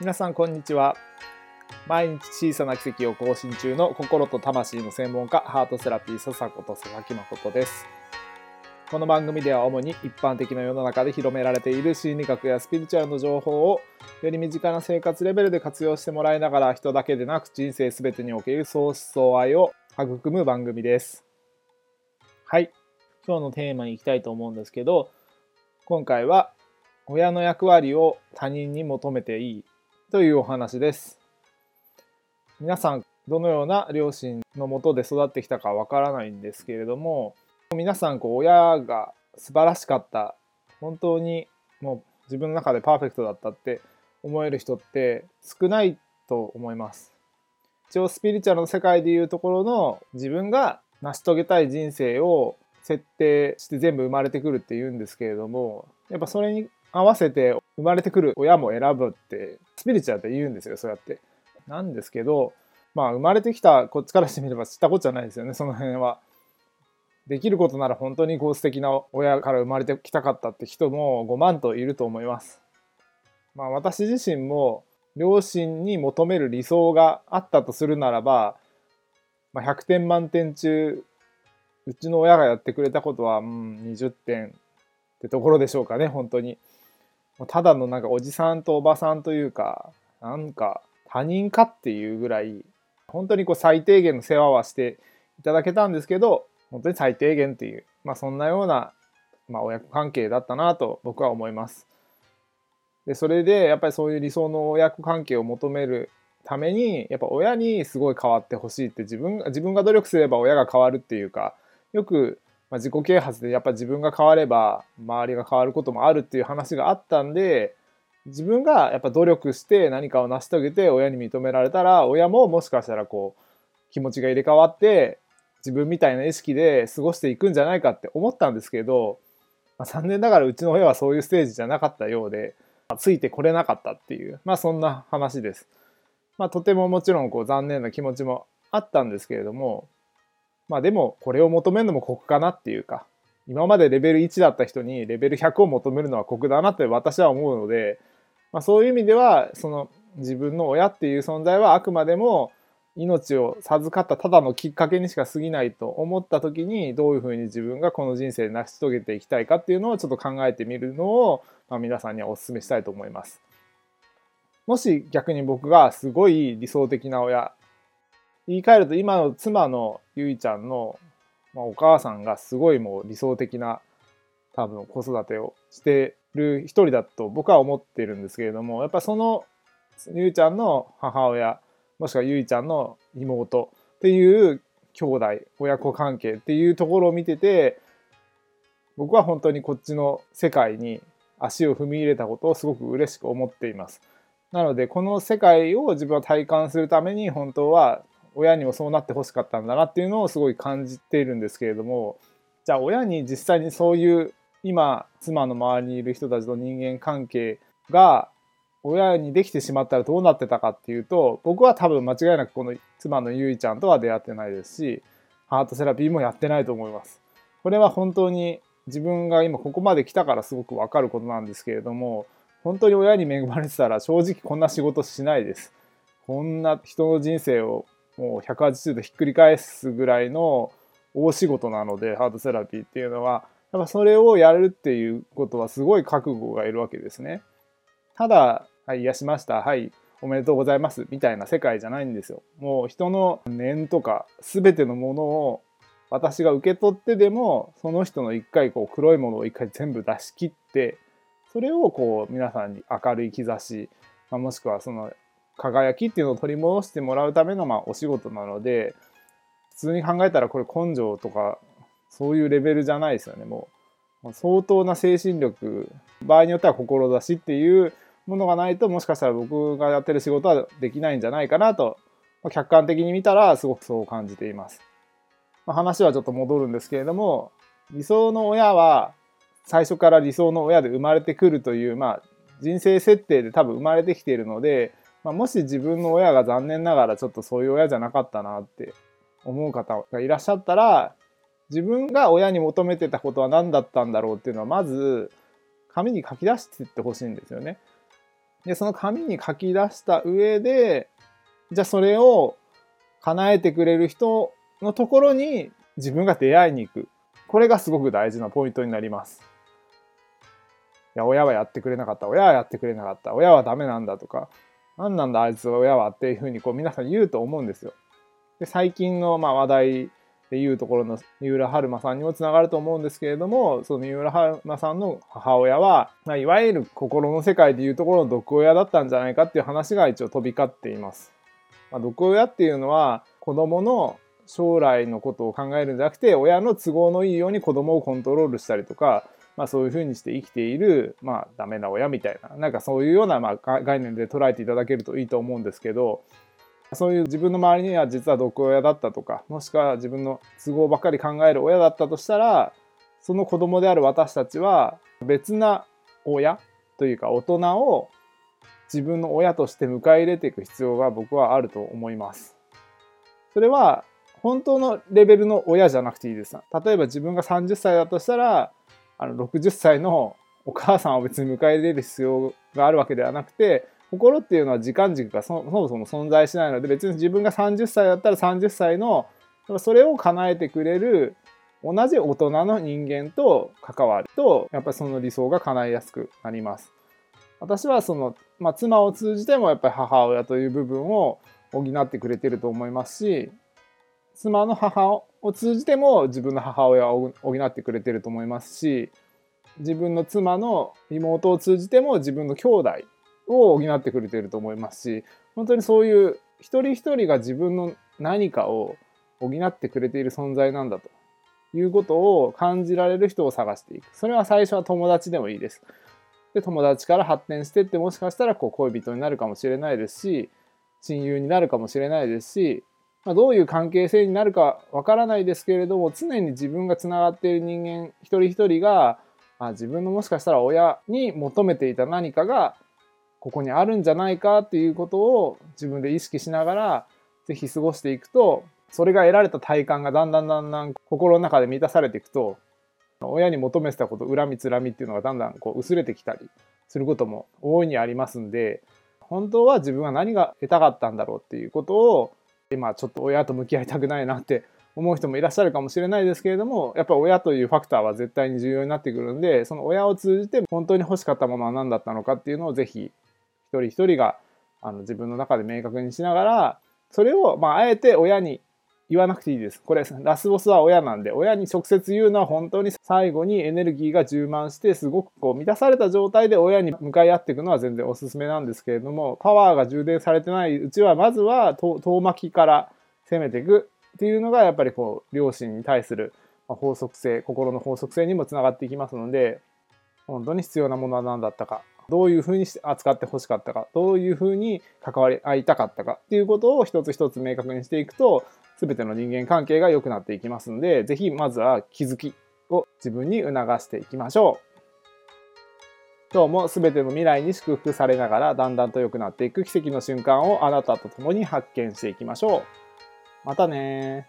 皆さんこんにちは。毎日小さな奇跡を更新中の心と魂の専門家ハートセラピー笹子と佐々木誠です。この番組では主に一般的な世の中で広められている心理学やスピリチュアルの情報をより身近な生活レベルで活用してもらいながら人だけでなく人生全てにおける相思相愛を育む番組です。はい。今日のテーマに行きたいと思うんですけど今回は親の役割を他人に求めていいというお話です。皆さんどのような両親のもとで育ってきたかわからないんですけれども皆さんこう親が素晴らしかった本当にもう自分の中でパーフェクトだったって思える人って少ないと思います。一応スピリチュアルの世界でいうところの自分が成し遂げたい人生を設定して全部生まれてくるっていうんですけれどもやっぱそれに合わせて生まれてくる親も選ぶってスピリチュアルって言うんですよそうやって。なんですけどまあ生まれてきたこっちからしてみれば知ったことじゃないですよねその辺は。できることなら本当にこう素敵な親から生まれてきたかったって人も5万といると思います。まあ私自身も両親に求める理想があったとするならば、まあ、100点満点中うちの親がやってくれたことは、うん、20点ってところでしょうかね本当に。ただのなんかおじさんとおばさんというかなんか他人かっていうぐらい本当にこう最低限の世話はしていただけたんですけど本当に最低限っていう、まあ、そんなような、まあ、親子関係だったなと僕は思います。でそれでやっぱりそういう理想の親子関係を求めるためにやっぱ親にすごい変わってほしいって自分自分が努力すれば親が変わるっていうかよくまあ、自己啓発でやっぱ自分が変われば周りが変わることもあるっていう話があったんで自分がやっぱ努力して何かを成し遂げて親に認められたら親ももしかしたらこう気持ちが入れ替わって自分みたいな意識で過ごしていくんじゃないかって思ったんですけど、まあ、残念ながらうちの親はそういうステージじゃなかったようで、まあ、ついてこれなかったっていうまあそんな話です。まあ、とてももちろんこう残念な気持ちもあったんですけれどもまあでもこれを求めるのも酷かなっていうか今までレベル1だった人にレベル100を求めるのは酷だなって私は思うので、まあ、そういう意味ではその自分の親っていう存在はあくまでも命を授かったただのきっかけにしか過ぎないと思った時にどういうふうに自分がこの人生で成し遂げていきたいかっていうのをちょっと考えてみるのを、ま、皆さんにはお勧めしたいと思います。もし逆に僕がすごい理想的な親言い換えると今の妻のゆいちゃんの、まあ、お母さんがすごいもう理想的な多分子育てをしてる一人だと僕は思ってるんですけれどもやっぱそのゆいちゃんの母親もしくはゆいちゃんの妹っていう兄弟親子関係っていうところを見てて僕は本当にこっちの世界に足を踏み入れたことをすごく嬉しく思っています。なのでこの世界を自分は体感するために本当は親にもそうなってほしかったんだなっていうのをすごい感じているんですけれどもじゃあ親に実際にそういう今妻の周りにいる人たちの人間関係が親にできてしまったらどうなってたかっていうと僕は多分間違いなくこの妻のゆいちゃんとは出会ってないですしハートセラピーもやってないと思います。これは本当に自分が今ここまで来たからすごくわかることなんですけれども本当に親に恵まれてたら正直こんな仕事しないです。こんな人の人生をもう180度ひっくり返すぐらいの大仕事なのでハートセラピーっていうのはやっぱそれをやるっていうことはすごい覚悟がいるわけですね。ただ、はい、癒しました。はい、おめでとうございます。みたいな世界じゃないんですよ。もう人の念とか全てのものを私が受け取ってでもその人の一回こう黒いものを一回全部出し切ってそれをこう皆さんに明るい兆し、まあ、もしくはその輝きっていうのを取り戻してもらうためのまあお仕事なので普通に考えたらこれ根性とかそういうレベルじゃないですよねもう相当な精神力場合によっては志っていうものがないともしかしたら僕がやってる仕事はできないんじゃないかなと客観的に見たらすごくそう感じています。まあ、話はちょっと戻るんですけれども理想の親は最初から理想の親で生まれてくるという、まあ、人生設定で多分生まれてきているのでまあ、もし自分の親が残念ながらちょっとそういう親じゃなかったなって思う方がいらっしゃったら自分が親に求めてたことは何だったんだろうっていうのはまず紙に書き出していってほしいんですよね。でその紙に書き出した上でじゃあそれを叶えてくれる人のところに自分が出会いに行く。これがすごく大事なポイントになります。いや親はやってくれなかった。親はやってくれなかった。親はダメなんだとか。何なんだあいつ親はっていうふうにこう皆さん言うと思うんですよで最近のまあ話題でいうところの三浦春馬さんにもつながると思うんですけれどもその三浦春馬さんの母親は、まあ、いわゆる心の世界でいうところの毒親だったんじゃないかっていう話が一応飛び交っています。まあ、毒親っていうのは子供の将来のことを考えるんじゃなくて親の都合のいいように子供をコントロールしたりとか、まあ、そういうふうにして生きている、まあ、ダメな親みたいななんかそういうようなまあ概念で捉えていただけるといいと思うんですけどそういう自分の周りには実は毒親だったとかもしくは自分の都合ばっかり考える親だったとしたらその子供である私たちは別な親というか大人を自分の親として迎え入れていく必要が僕はあると思います。それは本当のレベルの親じゃなくていいです。例えば自分が30歳だとしたらあの60歳のお母さんを別に迎え入れる必要があるわけではなくて心っていうのは時間軸がそもそも存在しないので別に自分が30歳だったら30歳のそれを叶えてくれる同じ大人の人間と関わるとやっぱりその理想が叶いやすくなります。私はその、まあ、妻を通じてもやっぱり母親という部分を補ってくれてると思いますし妻の母を通じても自分の母親を補ってくれてると思いますし自分の妻の妹を通じても自分の兄弟を補ってくれてると思いますし本当にそういう一人一人が自分の何かを補ってくれている存在なんだということを感じられる人を探していく。それは最初は友達でもいいです。で友達から発展してってもしかしたらこう恋人になるかもしれないですし親友になるかもしれないですし、まあ、どういう関係性になるかわからないですけれども常に自分がつながっている人間一人一人が、まあ、自分のもしかしたら親に求めていた何かがここにあるんじゃないかっていうことを自分で意識しながら是非過ごしていくとそれが得られた体感がだんだんだんだん心の中で満たされていくと親に求めてたこと恨みつらみっていうのがだんだんこう薄れてきたりすることも大いにありますんで本当は自分は何が得たかったんだろうっていうことを今ちょっと親と向き合いたくないなって思う人もいらっしゃるかもしれないですけれどもやっぱり親というファクターは絶対に重要になってくるんでその親を通じて本当に欲しかったものは何だったのかっていうのをぜひ一人一人があの自分の中で明確にしながらそれをまああえて親に言わなくていいです。これラスボスは親なんで親に直接言うのは本当に最後にエネルギーが充満してすごくこう満たされた状態で親に向かい合っていくのは全然おすすめなんですけれどもパワーが充電されてないうちはまずは遠巻きから攻めていくっていうのがやっぱりこう両親に対する法則性心の法則性にもつながっていきますので本当に必要なものは何だったかどういうふうに扱ってほしかったかどういうふうに関わり合いたかったかっていうことを一つ一つ明確にしていくと全ての人間関係が良くなっていきますのでぜひまずは気づきを自分に促していきましょう。今日も全ての未来に祝福されながらだんだんと良くなっていく奇跡の瞬間をあなたと共に発見していきましょう。またね